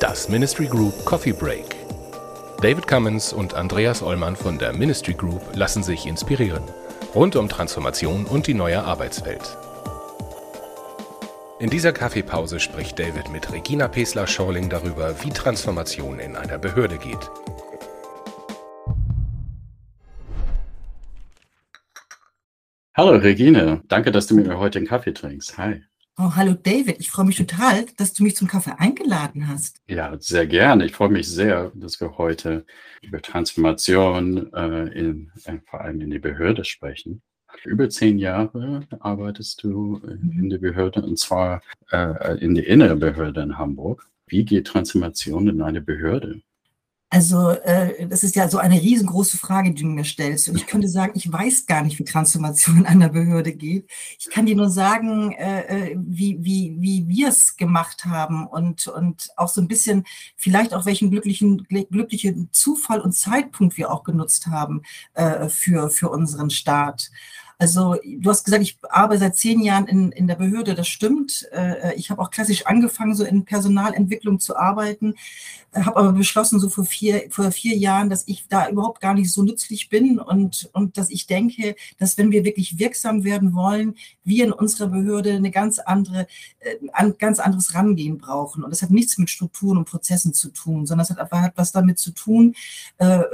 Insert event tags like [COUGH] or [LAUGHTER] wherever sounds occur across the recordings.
Das Ministry Group Coffee Break. David Cummins und Andreas Ollmann von der Ministry Group lassen sich inspirieren. Rund um Transformation und die neue Arbeitswelt. In dieser Kaffeepause spricht David mit Regina Pesler-Schorling darüber, wie Transformation in einer Behörde geht. Hallo Regine, danke, dass du mit mir heute einen Kaffee trinkst. Hi. Oh, hallo David, ich freue mich total, dass du mich zum Kaffee eingeladen hast. Ja, sehr gerne. Ich freue mich sehr, dass wir heute über Transformation äh, in, äh, vor allem in die Behörde sprechen. Über zehn Jahre arbeitest du in der Behörde und zwar äh, in der innere Behörde in Hamburg. Wie geht Transformation in eine Behörde? Also äh, das ist ja so eine riesengroße Frage, die du mir stellst. Und ich könnte sagen, ich weiß gar nicht, wie Transformation [LAUGHS] in einer Behörde geht. Ich kann dir nur sagen, äh, äh wie, wie, wie wir es gemacht haben und, und auch so ein bisschen vielleicht auch welchen glücklichen, glücklichen Zufall und Zeitpunkt wir auch genutzt haben äh, für, für unseren Staat. Also du hast gesagt, ich arbeite seit zehn Jahren in, in der Behörde, das stimmt. Äh, ich habe auch klassisch angefangen, so in Personalentwicklung zu arbeiten, äh, habe aber beschlossen, so vor vier, vor vier Jahren, dass ich da überhaupt gar nicht so nützlich bin und, und dass ich denke, dass wenn wir wirklich wirksam werden wollen, wir in unserer Behörde eine ganz andere, äh, ein ganz anderes Rangehen brauchen. Und das hat nichts mit Strukturen und Prozessen zu tun, sondern es hat, hat was damit zu tun,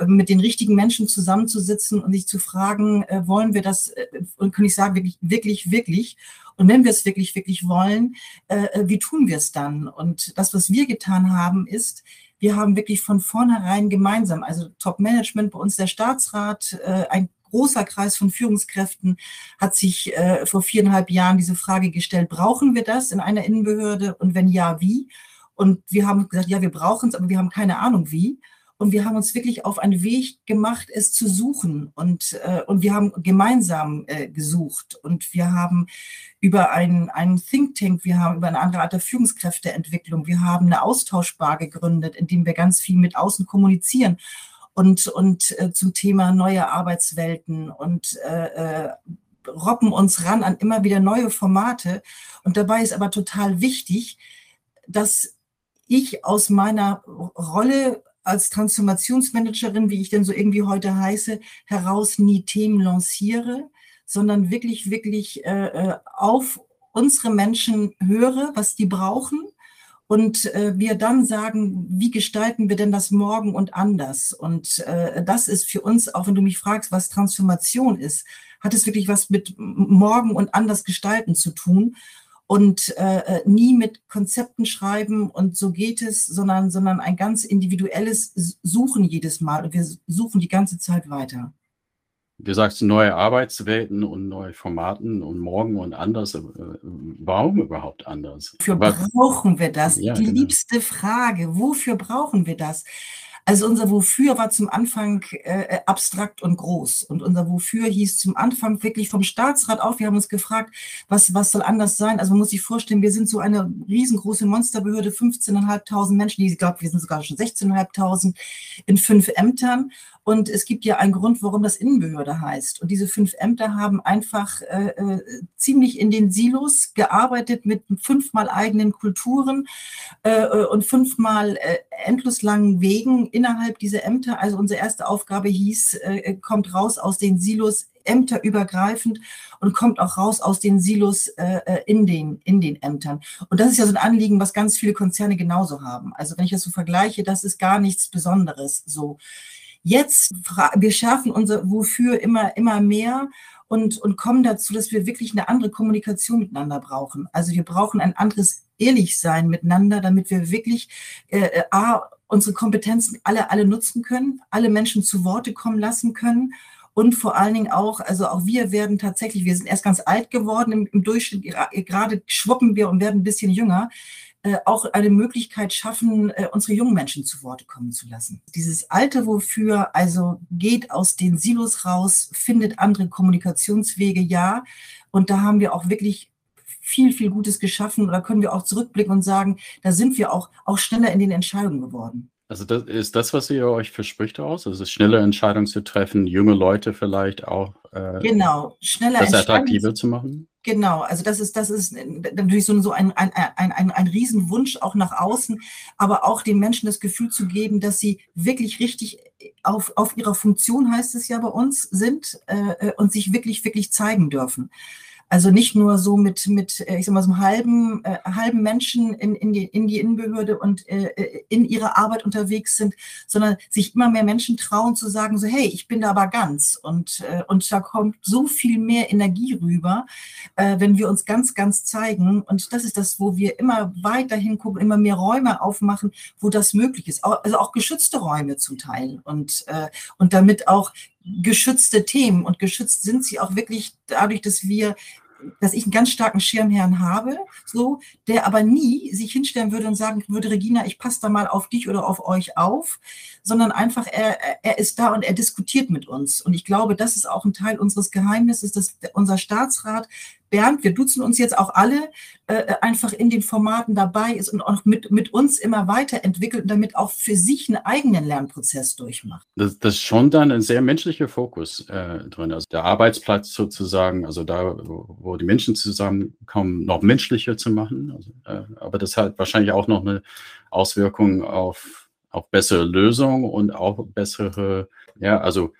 mit den richtigen Menschen zusammenzusitzen und sich zu fragen, wollen wir das und kann ich sagen, wirklich, wirklich, wirklich. Und wenn wir es wirklich, wirklich wollen, äh, äh, wie tun wir es dann? Und das, was wir getan haben, ist, wir haben wirklich von vornherein gemeinsam, also Top-Management, bei uns der Staatsrat, äh, ein großer Kreis von Führungskräften hat sich äh, vor viereinhalb Jahren diese Frage gestellt, brauchen wir das in einer Innenbehörde? Und wenn ja, wie? Und wir haben gesagt, ja, wir brauchen es, aber wir haben keine Ahnung wie. Und wir haben uns wirklich auf einen Weg gemacht, es zu suchen. Und, äh, und wir haben gemeinsam äh, gesucht. Und wir haben über einen, einen Think Tank, wir haben über eine andere Art der Führungskräfteentwicklung, wir haben eine Austauschbar gegründet, in dem wir ganz viel mit außen kommunizieren. Und, und äh, zum Thema neue Arbeitswelten und äh, äh, robben uns ran an immer wieder neue Formate. Und dabei ist aber total wichtig, dass ich aus meiner Rolle als Transformationsmanagerin, wie ich denn so irgendwie heute heiße, heraus nie Themen lanciere, sondern wirklich, wirklich äh, äh, auf unsere Menschen höre, was die brauchen und äh, wir dann sagen, wie gestalten wir denn das morgen und anders? Und äh, das ist für uns, auch wenn du mich fragst, was Transformation ist, hat es wirklich was mit morgen und anders gestalten zu tun und äh, äh, nie mit Konzepten schreiben und so geht es, sondern, sondern ein ganz individuelles Suchen jedes Mal und wir suchen die ganze Zeit weiter. Du sagst neue Arbeitswelten und neue Formaten und morgen und anders. Äh, warum überhaupt anders? Wofür brauchen wir das? Ja, die genau. liebste Frage. Wofür brauchen wir das? Also unser Wofür war zum Anfang äh, abstrakt und groß. Und unser Wofür hieß zum Anfang wirklich vom Staatsrat auf. Wir haben uns gefragt, was, was soll anders sein? Also man muss sich vorstellen, wir sind so eine riesengroße Monsterbehörde, 15.500 Menschen, ich glaube, wir sind sogar schon 16.500 in fünf Ämtern. Und es gibt ja einen Grund, warum das Innenbehörde heißt. Und diese fünf Ämter haben einfach äh, äh, ziemlich in den Silos gearbeitet mit fünfmal eigenen Kulturen äh, und fünfmal äh, endlos langen Wegen innerhalb dieser Ämter. Also unsere erste Aufgabe hieß, äh, kommt raus aus den Silos ämterübergreifend und kommt auch raus aus den Silos äh, äh in, den, in den Ämtern. Und das ist ja so ein Anliegen, was ganz viele Konzerne genauso haben. Also wenn ich das so vergleiche, das ist gar nichts Besonderes so. Jetzt, wir schärfen unser Wofür immer, immer mehr und, und kommen dazu, dass wir wirklich eine andere Kommunikation miteinander brauchen. Also wir brauchen ein anderes Ehrlichsein miteinander, damit wir wirklich äh, äh, A, unsere Kompetenzen alle, alle nutzen können, alle Menschen zu Worte kommen lassen können und vor allen Dingen auch, also auch wir werden tatsächlich, wir sind erst ganz alt geworden im, im Durchschnitt, gerade schwuppen wir und werden ein bisschen jünger. Äh, auch eine Möglichkeit schaffen, äh, unsere jungen Menschen zu Wort kommen zu lassen. Dieses Alte wofür, also geht aus den Silos raus, findet andere Kommunikationswege, ja. Und da haben wir auch wirklich viel, viel Gutes geschaffen. Oder können wir auch zurückblicken und sagen, da sind wir auch, auch schneller in den Entscheidungen geworden. Also das ist das, was ihr euch verspricht aus? Also schnelle Entscheidungen zu treffen, junge Leute vielleicht auch äh, genau, schneller das attraktiver zu machen? Genau, also das ist, das ist natürlich so, so ein, ein, ein, ein, ein Riesenwunsch auch nach außen, aber auch den Menschen das Gefühl zu geben, dass sie wirklich richtig auf, auf ihrer Funktion, heißt es ja bei uns, sind äh, äh und sich wirklich, wirklich zeigen dürfen. Also nicht nur so mit, mit äh, ich sag mal, so einem halben, äh, halben Menschen in, in, die, in die Innenbehörde und äh, äh, in ihrer Arbeit unterwegs sind, sondern sich immer mehr Menschen trauen zu sagen, so, hey, ich bin da aber ganz. Und, äh, und da kommt so viel mehr Energie rüber, äh, wenn wir uns ganz, ganz zeigen. Und das ist das, wo wir immer weiter hingucken, immer mehr Räume aufmachen, wo das möglich ist. Also auch geschützte Räume zum Teil. Und, äh, und damit auch geschützte Themen. Und geschützt sind sie auch wirklich dadurch, dass wir dass ich einen ganz starken Schirmherrn habe, so, der aber nie sich hinstellen würde und sagen würde, Regina, ich passe da mal auf dich oder auf euch auf, sondern einfach, er, er ist da und er diskutiert mit uns. Und ich glaube, das ist auch ein Teil unseres Geheimnisses, dass unser Staatsrat Bernd, wir duzen uns jetzt auch alle, äh, einfach in den Formaten dabei ist und auch mit, mit uns immer weiterentwickelt und damit auch für sich einen eigenen Lernprozess durchmacht. Das, das ist schon dann ein sehr menschlicher Fokus äh, drin. Also der Arbeitsplatz sozusagen, also da, wo, wo die Menschen zusammenkommen, noch menschlicher zu machen. Also, äh, aber das hat wahrscheinlich auch noch eine Auswirkung auf, auf bessere Lösungen und auch bessere, ja, also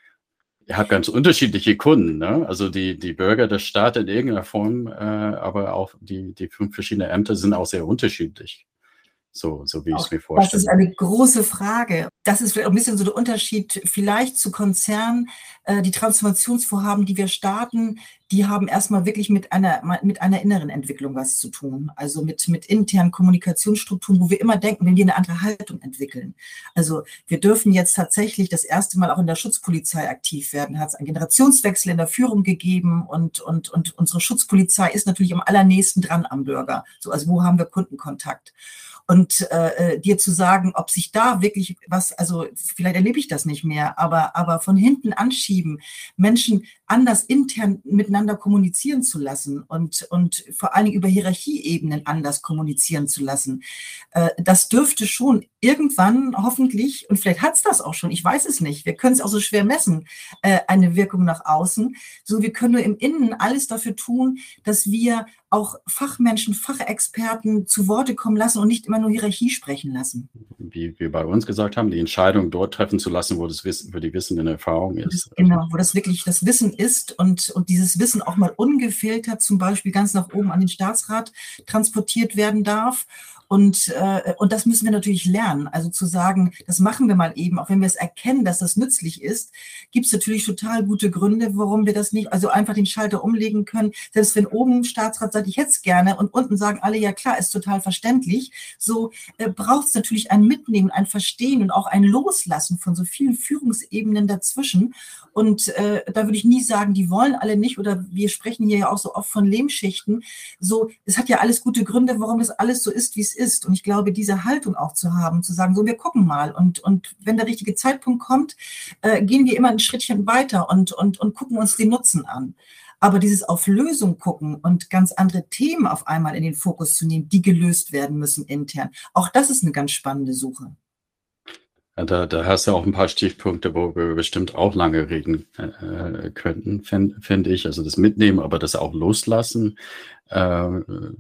Ihr habt ganz unterschiedliche Kunden, ne? Also die, die Bürger des Staates in irgendeiner Form, äh, aber auch die, die fünf verschiedenen Ämter sind auch sehr unterschiedlich. So, so wie ich es mir vorstelle. Das ist eine große Frage. Das ist ein bisschen so der Unterschied vielleicht zu Konzernen. Äh, die Transformationsvorhaben, die wir starten, die haben erstmal wirklich mit einer, mit einer inneren Entwicklung was zu tun. Also mit, mit internen Kommunikationsstrukturen, wo wir immer denken, wenn wir eine andere Haltung entwickeln. Also wir dürfen jetzt tatsächlich das erste Mal auch in der Schutzpolizei aktiv werden. Hat es einen Generationswechsel in der Führung gegeben und, und, und unsere Schutzpolizei ist natürlich am allernächsten dran am Bürger. So, also wo haben wir Kundenkontakt? Und äh, äh, dir zu sagen, ob sich da wirklich was, also vielleicht erlebe ich das nicht mehr, aber, aber von hinten anschieben, Menschen anders intern miteinander kommunizieren zu lassen und, und vor allen Dingen über Hierarchieebenen anders kommunizieren zu lassen. Äh, das dürfte schon irgendwann hoffentlich, und vielleicht hat es das auch schon, ich weiß es nicht, wir können es auch so schwer messen, äh, eine Wirkung nach außen. So, wir können nur im Innen alles dafür tun, dass wir auch Fachmenschen, Fachexperten zu Worte kommen lassen und nicht immer nur Hierarchie sprechen lassen. Wie wir bei uns gesagt haben, die Entscheidung dort treffen zu lassen, wo das Wissen, wo die Wissen in Erfahrung ist. Genau, wo das wirklich das Wissen ist und, und dieses Wissen auch mal ungefiltert zum Beispiel ganz nach oben an den Staatsrat transportiert werden darf. Und, äh, und das müssen wir natürlich lernen. Also zu sagen, das machen wir mal eben, auch wenn wir es erkennen, dass das nützlich ist, gibt es natürlich total gute Gründe, warum wir das nicht, also einfach den Schalter umlegen können. Selbst wenn oben Staatsrat sagt, ich hätte es gerne und unten sagen alle, ja klar, ist total verständlich, so äh, braucht es natürlich ein Mitnehmen, ein Verstehen und auch ein Loslassen von so vielen Führungsebenen dazwischen. Und äh, da würde ich nie sagen, die wollen alle nicht oder wir sprechen hier ja auch so oft von Lehmschichten. So, es hat ja alles gute Gründe, warum das alles so ist, wie es ist. Und ich glaube, diese Haltung auch zu haben, zu sagen, so, wir gucken mal. Und, und wenn der richtige Zeitpunkt kommt, äh, gehen wir immer ein Schrittchen weiter und, und, und gucken uns den Nutzen an. Aber dieses auf Lösung gucken und ganz andere Themen auf einmal in den Fokus zu nehmen, die gelöst werden müssen intern, auch das ist eine ganz spannende Suche. Da, da hast du auch ein paar Stichpunkte, wo wir bestimmt auch lange reden äh, könnten, finde find ich. Also das Mitnehmen, aber das auch loslassen, äh,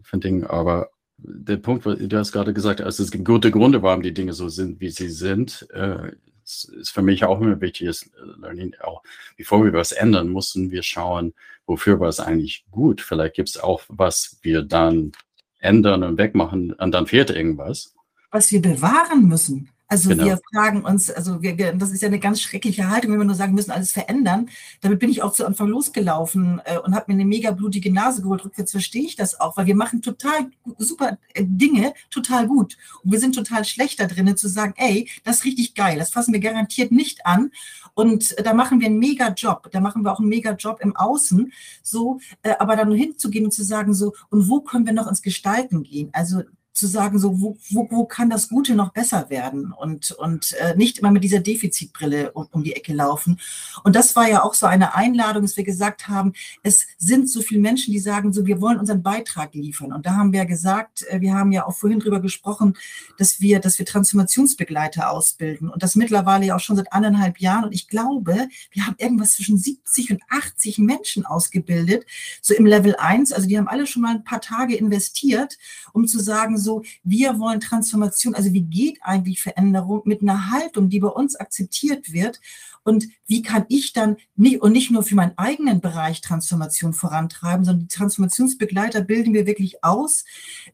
finde ich. Aber der Punkt, du hast gerade gesagt, also es gibt gute Gründe, warum die Dinge so sind, wie sie sind. Äh, ist für mich auch immer wichtig, ist Learning auch, bevor wir was ändern, müssen wir schauen, wofür war es eigentlich gut. Vielleicht gibt es auch, was wir dann ändern und wegmachen und dann fehlt irgendwas. Was wir bewahren müssen. Also genau. wir fragen uns, also wir, wir, das ist ja eine ganz schreckliche Haltung, wenn wir nur sagen, wir müssen alles verändern. Damit bin ich auch zu Anfang losgelaufen äh, und habe mir eine mega blutige Nase geholt. Rückwärts verstehe ich das auch, weil wir machen total super äh, Dinge total gut. Und wir sind total schlecht da drin, zu sagen, ey, das ist richtig geil, das fassen wir garantiert nicht an. Und äh, da machen wir einen mega Job. Da machen wir auch einen mega Job im Außen. So, äh, aber dann hinzugehen und zu sagen, so, und wo können wir noch ins Gestalten gehen? Also zu sagen, so wo, wo, wo kann das Gute noch besser werden und, und äh, nicht immer mit dieser Defizitbrille um, um die Ecke laufen. Und das war ja auch so eine Einladung, dass wir gesagt haben, es sind so viele Menschen, die sagen, so wir wollen unseren Beitrag liefern. Und da haben wir gesagt, äh, wir haben ja auch vorhin drüber gesprochen, dass wir, dass wir Transformationsbegleiter ausbilden und das mittlerweile ja auch schon seit anderthalb Jahren. Und ich glaube, wir haben irgendwas zwischen 70 und 80 Menschen ausgebildet, so im Level 1. Also die haben alle schon mal ein paar Tage investiert, um zu sagen, so, wir wollen Transformation, also wie geht eigentlich Veränderung mit einer Haltung, die bei uns akzeptiert wird und wie kann ich dann nicht und nicht nur für meinen eigenen Bereich Transformation vorantreiben, sondern die Transformationsbegleiter bilden wir wirklich aus,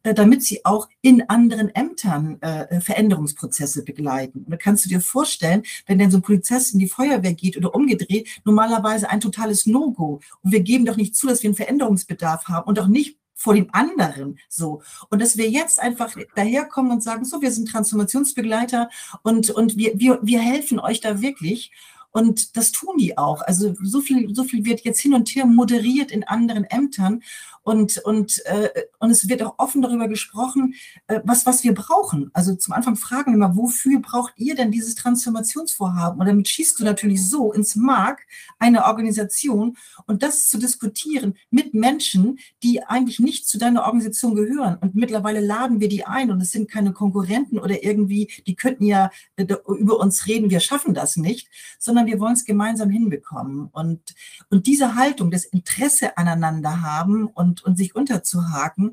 äh, damit sie auch in anderen Ämtern äh, Veränderungsprozesse begleiten. Und da kannst du dir vorstellen, wenn denn so ein Polizist in die Feuerwehr geht oder umgedreht, normalerweise ein totales No-Go. Und wir geben doch nicht zu, dass wir einen Veränderungsbedarf haben und auch nicht vor dem anderen so. Und dass wir jetzt einfach daherkommen und sagen, so, wir sind Transformationsbegleiter und, und wir, wir, wir helfen euch da wirklich. Und das tun die auch. Also so viel, so viel wird jetzt hin und her moderiert in anderen Ämtern. Und, und, äh, und es wird auch offen darüber gesprochen, äh, was, was wir brauchen. Also zum Anfang fragen wir mal, wofür braucht ihr denn dieses Transformationsvorhaben? Und damit schießt du natürlich so ins Mark eine Organisation und das zu diskutieren mit Menschen, die eigentlich nicht zu deiner Organisation gehören. Und mittlerweile laden wir die ein und es sind keine Konkurrenten oder irgendwie, die könnten ja äh, über uns reden, wir schaffen das nicht, sondern wir wollen es gemeinsam hinbekommen. Und, und diese Haltung, das Interesse aneinander haben und und, sich unterzuhaken,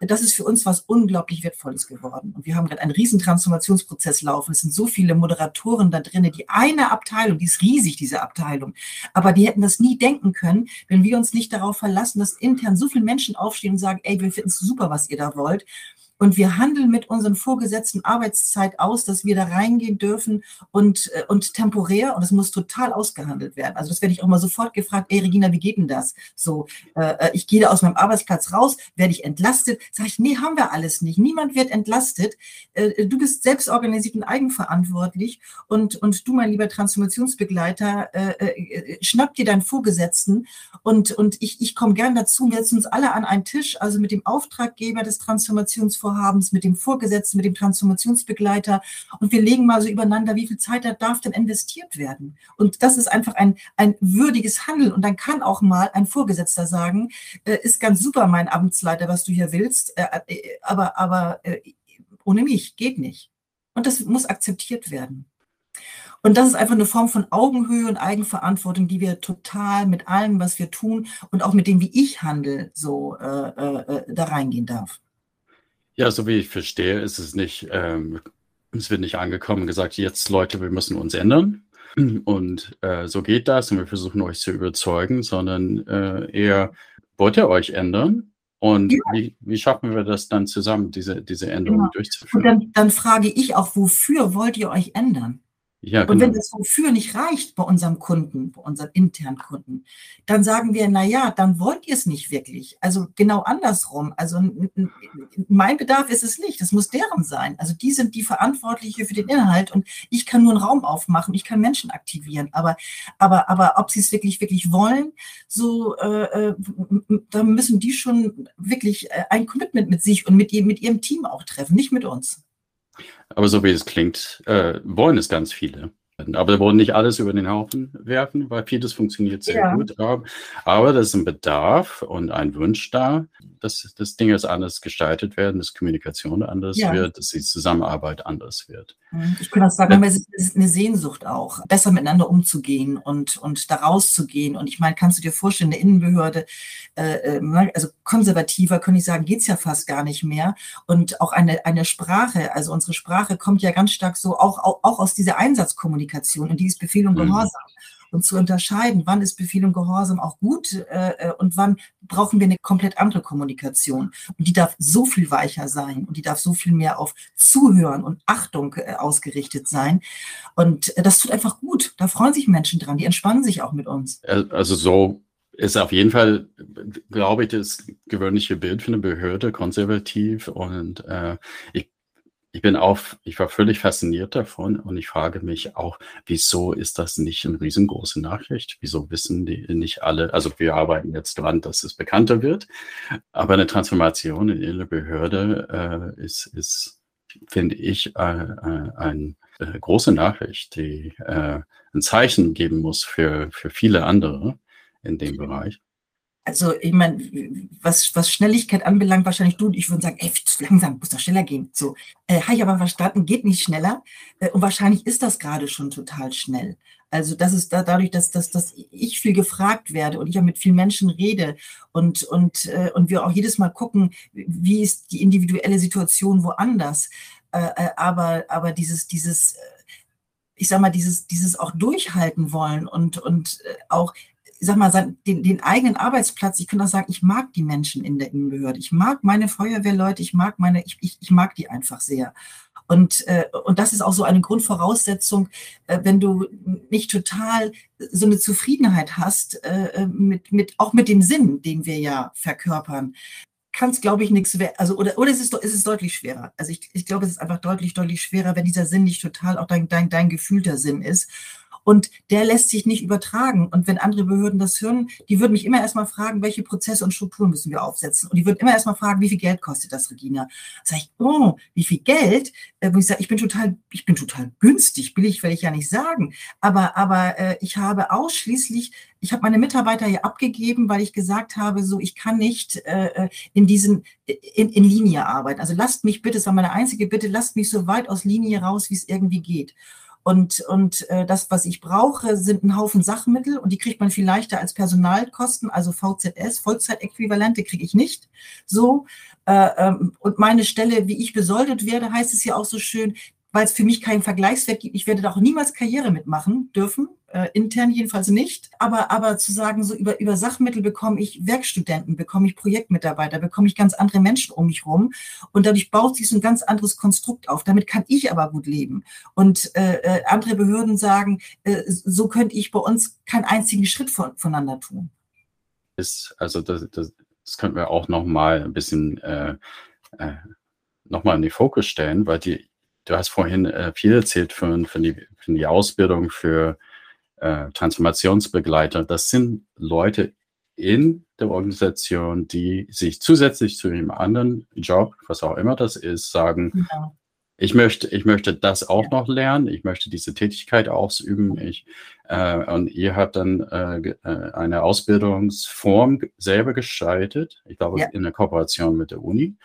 das ist für uns was unglaublich Wertvolles geworden. Und wir haben gerade einen riesen Transformationsprozess laufen. Es sind so viele Moderatoren da drin. Die eine Abteilung, die ist riesig, diese Abteilung. Aber die hätten das nie denken können, wenn wir uns nicht darauf verlassen, dass intern so viele Menschen aufstehen und sagen, ey, wir finden es super, was ihr da wollt. Und wir handeln mit unseren vorgesetzten Arbeitszeit aus, dass wir da reingehen dürfen und, äh, und temporär, und das muss total ausgehandelt werden. Also das werde ich auch mal sofort gefragt, ey Regina, wie geht denn das? So, äh, äh ich gehe da aus meinem Arbeitsplatz raus, werde ich entlastet? Sag ich, nee, haben wir alles nicht. Niemand wird entlastet. Äh, du bist selbst organisiert und eigenverantwortlich und, und du, mein lieber Transformationsbegleiter, äh, äh, schnapp dir deinen Vorgesetzten und, und ich, ich komme gern dazu. Wir setzen uns alle an einen Tisch, also mit dem Auftraggeber des Transformationsvorhabens Vorhabens, mit dem Vorgesetzten, mit dem Transformationsbegleiter. Und wir legen mal so übereinander, wie viel Zeit da darf denn investiert werden. Und das ist einfach ein, ein würdiges Handeln. Und dann kann auch mal ein Vorgesetzter sagen, äh, ist ganz super, mein Amtsleiter, was du hier willst, äh, äh, aber, aber äh, ohne mich geht nicht. Und das muss akzeptiert werden. Und das ist einfach eine Form von Augenhöhe und Eigenverantwortung, die wir total mit allem, was wir tun und auch mit dem, wie ich handle, so äh, äh, da reingehen darf. Ja, so wie ich verstehe, ist es nicht, ähm, es wird nicht angekommen und gesagt, jetzt Leute, wir müssen uns ändern. Und äh, so geht das und wir versuchen euch zu überzeugen, sondern äh, eher, wollt ihr euch ändern? Und ja. wie, wie, schaffen wir das dann zusammen, diese, diese Änderungen ja. durchzuführen? Und dann, dann frage ich auch, wofür wollt ihr euch ändern? Ja, genau. Und wenn genau. das wofür nicht reicht bei unserem Kunden, bei unserem internen Kunden, dann sagen wir, na ja, dann wollt ihr es nicht wirklich. Also genau andersrum. Also mein Bedarf ist es nicht. Das muss deren sein. Also die sind die Verantwortliche für den Inhalt und ich kann nur einen Raum aufmachen. Ich kann Menschen aktivieren. Aber, aber, aber ob sie es wirklich, wirklich wollen, so, äh, äh da müssen die schon wirklich äh, ein Commitment mit sich und mit, mit ihrem Team auch treffen, nicht mit uns. Aber so wie es klingt, äh, wollen es ganz viele. Aber wir wollen nicht alles über den Haufen werfen, weil vieles funktioniert sehr ja. gut. Aber, das ist ein Bedarf und ein Wunsch da, dass das Dinge anders gestaltet werden, dass Kommunikation anders ja. wird, dass die Zusammenarbeit anders wird. Mhm. Ich kann auch sagen, es ist eine Sehnsucht auch, besser miteinander umzugehen und, und da rauszugehen. Und ich meine, kannst du dir vorstellen, eine Innenbehörde, äh, äh also konservativer, könnte ich sagen, geht's ja fast gar nicht mehr. Und auch eine, eine Sprache, also unsere Sprache kommt ja ganz stark so auch, auch, auch aus dieser Einsatzkommunikation. Kommunikation und die ist Befehl und mhm. Gehorsam. Mhm. Und zu unterscheiden, wann ist Befehl und Gehorsam auch gut äh, äh, und wann brauchen wir eine komplett andere Kommunikation. Und die darf so viel weicher sein und die darf so viel mehr auf Zuhören und Achtung äh, ausgerichtet sein. Und äh, das tut einfach gut. Da freuen sich Menschen dran, die entspannen sich auch mit uns. Also so ist auf jeden Fall, glaube ich, das gewöhnliche Bild für eine Behörde konservativ und äh, ich ich bin auch, ich war völlig fasziniert davon und ich frage mich auch, wieso ist das nicht eine riesengroße Nachricht? Wieso wissen die nicht alle? Also wir arbeiten jetzt dran, dass es bekannter wird, aber eine Transformation in der Behörde äh, ist, ist, finde ich, äh, äh, eine äh, große Nachricht, die äh, ein Zeichen geben muss für, für viele andere in dem Bereich also ich meine, was, was Schnelligkeit anbelangt, wahrscheinlich du und ich würden sagen, ey, zu langsam, muss doch schneller gehen. So, äh, habe ich aber verstanden, geht nicht schneller. Äh, und wahrscheinlich ist das gerade schon total schnell. Also das ist da, dadurch, dass, dass, dass ich viel gefragt werde und ich auch mit vielen Menschen rede und, und, äh, und wir auch jedes Mal gucken, wie ist die individuelle Situation woanders. Äh, äh aber, aber dieses, dieses, äh, ich sag mal, dieses, dieses auch durchhalten wollen und, und äh, auch sag mal, den, den eigenen Arbeitsplatz, ich kann auch sagen, ich mag die Menschen in der Innenbehörde. Ich mag meine Feuerwehrleute, ich mag meine, ich, ich, ich mag die einfach sehr. Und, äh, und das ist auch so eine Grundvoraussetzung, äh, wenn du nicht total so eine Zufriedenheit hast, äh, äh mit, mit, auch mit dem Sinn, den wir ja verkörpern, kann es, glaube ich, nichts werden. Also, oder, oder es ist, es ist deutlich schwerer. Also ich, ich glaube, es ist einfach deutlich, deutlich schwerer, wenn dieser Sinn nicht total auch dein, dein, dein gefühlter Sinn ist. Und der lässt sich nicht übertragen. Und wenn andere Behörden das hören, die würden mich immer erstmal fragen, welche Prozesse und Strukturen müssen wir aufsetzen. Und die würden immer erstmal fragen, wie viel Geld kostet das, Regina? Sag ich, oh, wie viel Geld? Äh, wo ich sage, ich bin total, ich bin total günstig, billig will ich ja nicht sagen. Aber, aber äh, ich habe ausschließlich ich habe meine Mitarbeiter hier abgegeben, weil ich gesagt habe, so ich kann nicht äh, äh in diesen in, in Linie arbeiten. Also lasst mich bitte, das war meine einzige Bitte, lasst mich so weit aus Linie raus, wie es irgendwie geht. Und, und äh, das, was ich brauche, sind ein Haufen Sachmittel und die kriegt man viel leichter als Personalkosten, also VZS, Vollzeitäquivalente kriege ich nicht. So. Äh, ähm, und meine Stelle, wie ich besoldet werde, heißt es ja auch so schön, weil es für mich keinen Vergleichswert gibt. Ich werde da auch niemals Karriere mitmachen dürfen, äh, intern jedenfalls nicht. Aber, aber zu sagen, so über, über Sachmittel bekomme ich Werkstudenten, bekomme ich Projektmitarbeiter, bekomme ich ganz andere Menschen um mich rum. Und dadurch baut sich so ein ganz anderes Konstrukt auf. Damit kann ich aber gut leben. Und äh, äh andere Behörden sagen, äh, so könnte ich bei uns keinen einzigen Schritt von, voneinander tun. Ist, also das, das, das könnten wir auch noch mal ein bisschen äh, äh, noch mal in die Fokus stellen, weil die du hast vorhin äh, viel erzählt von, von, die, von die Ausbildung für äh, Transformationsbegleiter. Das sind Leute in der Organisation, die sich zusätzlich zu ihrem anderen Job, was auch immer das ist, sagen, ja. ich möchte, ich möchte das auch ja. noch lernen, ich möchte diese Tätigkeit ausüben. Ich, äh, und ihr habt dann äh, äh eine Ausbildungsform selber gestaltet, ich glaube ja. in der Kooperation mit der Uni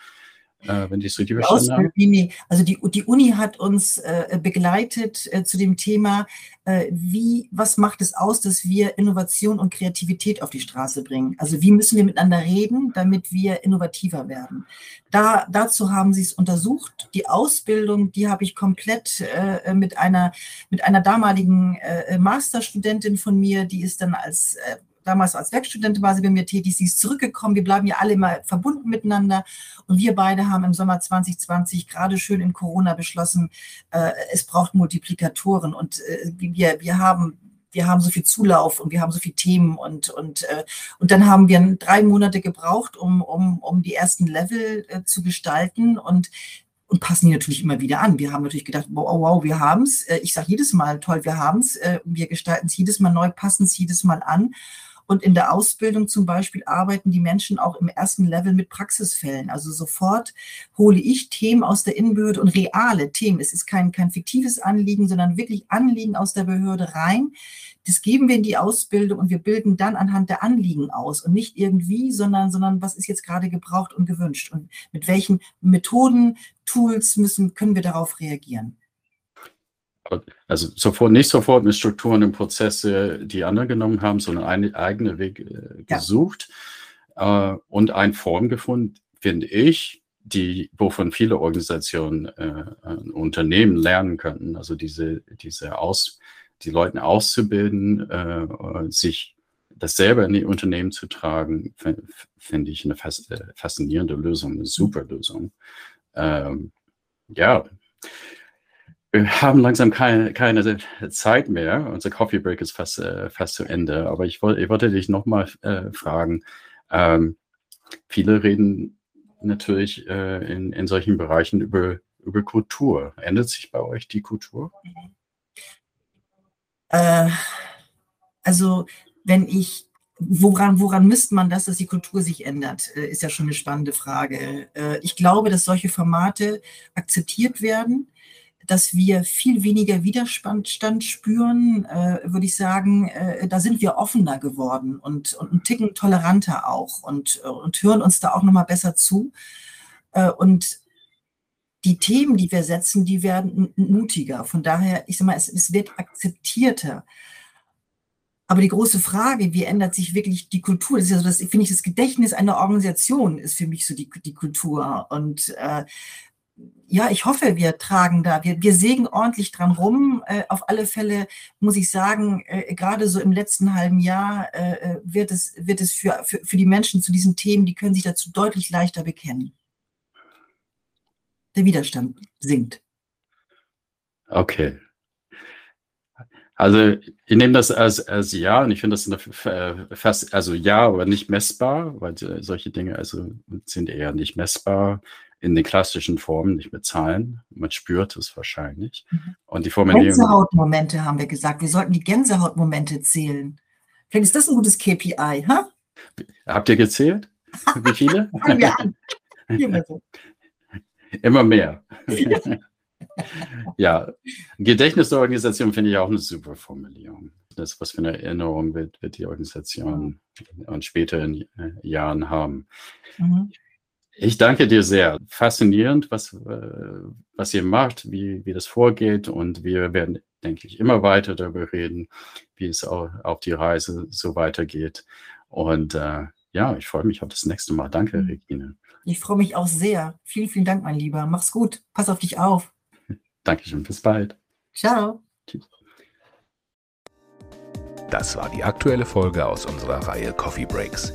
äh, wenn ich es richtig verstanden habe. Also die, die Uni hat uns äh, begleitet äh, zu dem Thema, äh, wie, was macht es aus, dass wir Innovation und Kreativität auf die Straße bringen? Also wie müssen wir miteinander reden, damit wir innovativer werden? Da, dazu haben sie es untersucht. Die Ausbildung, die habe ich komplett äh, mit einer, mit einer damaligen äh, Masterstudentin von mir, die ist dann als damals als Werkstudentin war sie bei mir tätig, sie ist zurückgekommen, wir bleiben ja alle immer verbunden miteinander und wir beide haben im Sommer 2020 gerade schön in Corona beschlossen, äh, es braucht Multiplikatoren und äh, wir, wir haben wir haben so viel Zulauf und wir haben so viele Themen und, und, äh, und dann haben wir drei Monate gebraucht, um, um, um die ersten Level äh, zu gestalten und und passen die natürlich immer wieder an. Wir haben natürlich gedacht, wow, wow wir haben es. Äh, ich sage jedes Mal, toll, wir haben es. Wir gestalten es jedes Mal neu, passen es jedes Mal an. Und in der Ausbildung zum Beispiel arbeiten die Menschen auch im ersten Level mit Praxisfällen. Also sofort hole ich Themen aus der Innenbehörde und reale Themen. Es ist kein, kein fiktives Anliegen, sondern wirklich Anliegen aus der Behörde rein. Das geben wir in die Ausbildung und wir bilden dann anhand der Anliegen aus und nicht irgendwie, sondern, sondern was ist jetzt gerade gebraucht und gewünscht und mit welchen Methoden, Tools müssen, können wir darauf reagieren also sofort, nicht sofort mit Strukturen und Prozesse, die andere genommen haben, sondern einen eigenen Weg äh, gesucht ja. äh, und eine Form gefunden, finde ich, die, wovon viele Organisationen, äh, Unternehmen lernen könnten. Also diese, diese Aus, die Leute auszubilden, äh, sich das selber in die Unternehmen zu tragen, finde ich eine äh, faszinierende Lösung, eine super Lösung. Ähm, ja, wir haben langsam keine, keine Zeit mehr. Unser Coffee Break ist fast, äh, fast zu Ende. Aber ich, wollte, ich wollte dich nochmal äh, fragen. Ähm, viele reden natürlich äh, in, in solchen Bereichen über über Kultur. Ändert sich bei euch die Kultur? Äh, also, wenn ich woran, woran misst man das, dass die Kultur sich ändert, äh, ist ja schon eine spannende Frage. Äh, ich glaube, dass solche Formate akzeptiert werden, dass wir viel weniger Widerstand spüren, äh, würde ich sagen, da sind wir offener geworden und, und einen Ticken toleranter auch und, und hören uns da auch nochmal besser zu. Und die Themen, die wir setzen, die werden mutiger. Von daher, ich sage mal, es, es wird akzeptierter. Aber die große Frage, wie ändert sich wirklich die Kultur? Das ist ja so, das finde ich, das Gedächtnis einer Organisation ist für mich so die, die Kultur. Und äh, ja, ich hoffe, wir tragen da, wir, wir sägen ordentlich dran rum. Äh, auf alle Fälle muss ich sagen, äh, gerade so im letzten halben Jahr äh, äh wird es, wird es für, für, für die Menschen zu diesen Themen, die können sich dazu deutlich leichter bekennen. Der Widerstand sinkt. Okay, also ich nehme das als, als ja und ich finde das eine, fast, also ja, aber nicht messbar, weil solche Dinge also sind eher nicht messbar in den klassischen Formen, nicht mit Zahlen. Man spürt es wahrscheinlich. Mhm. Und die Formulierung. Gänsehautmomente haben wir gesagt. Wir sollten die Gänsehautmomente zählen. Vielleicht ist das ein gutes KPI, ha? Habt ihr gezählt? Wie viele? [LAUGHS] An. [LAUGHS] Immer mehr. [LAUGHS] ja, Gedächtnisorganisation finde ich auch eine super Formulierung. Das, was für eine Erinnerung wird, wird die Organisation und später in äh, Jahren haben. Mhm. Ich danke dir sehr. Faszinierend, was, äh, was ihr macht, wie, wie das vorgeht. Und wir werden, denke ich, immer weiter darüber reden, wie es auch auf die Reise so weitergeht. Und äh, ja, ich freue mich auf das nächste Mal. Danke, mhm. Regine. Ich freue mich auch sehr. Vielen, vielen Dank, mein Lieber. Mach's gut. Pass auf dich auf. [LAUGHS] Dankeschön, bis bald. Ciao. Tschüss. Das war die aktuelle Folge aus unserer Reihe Coffee Breaks.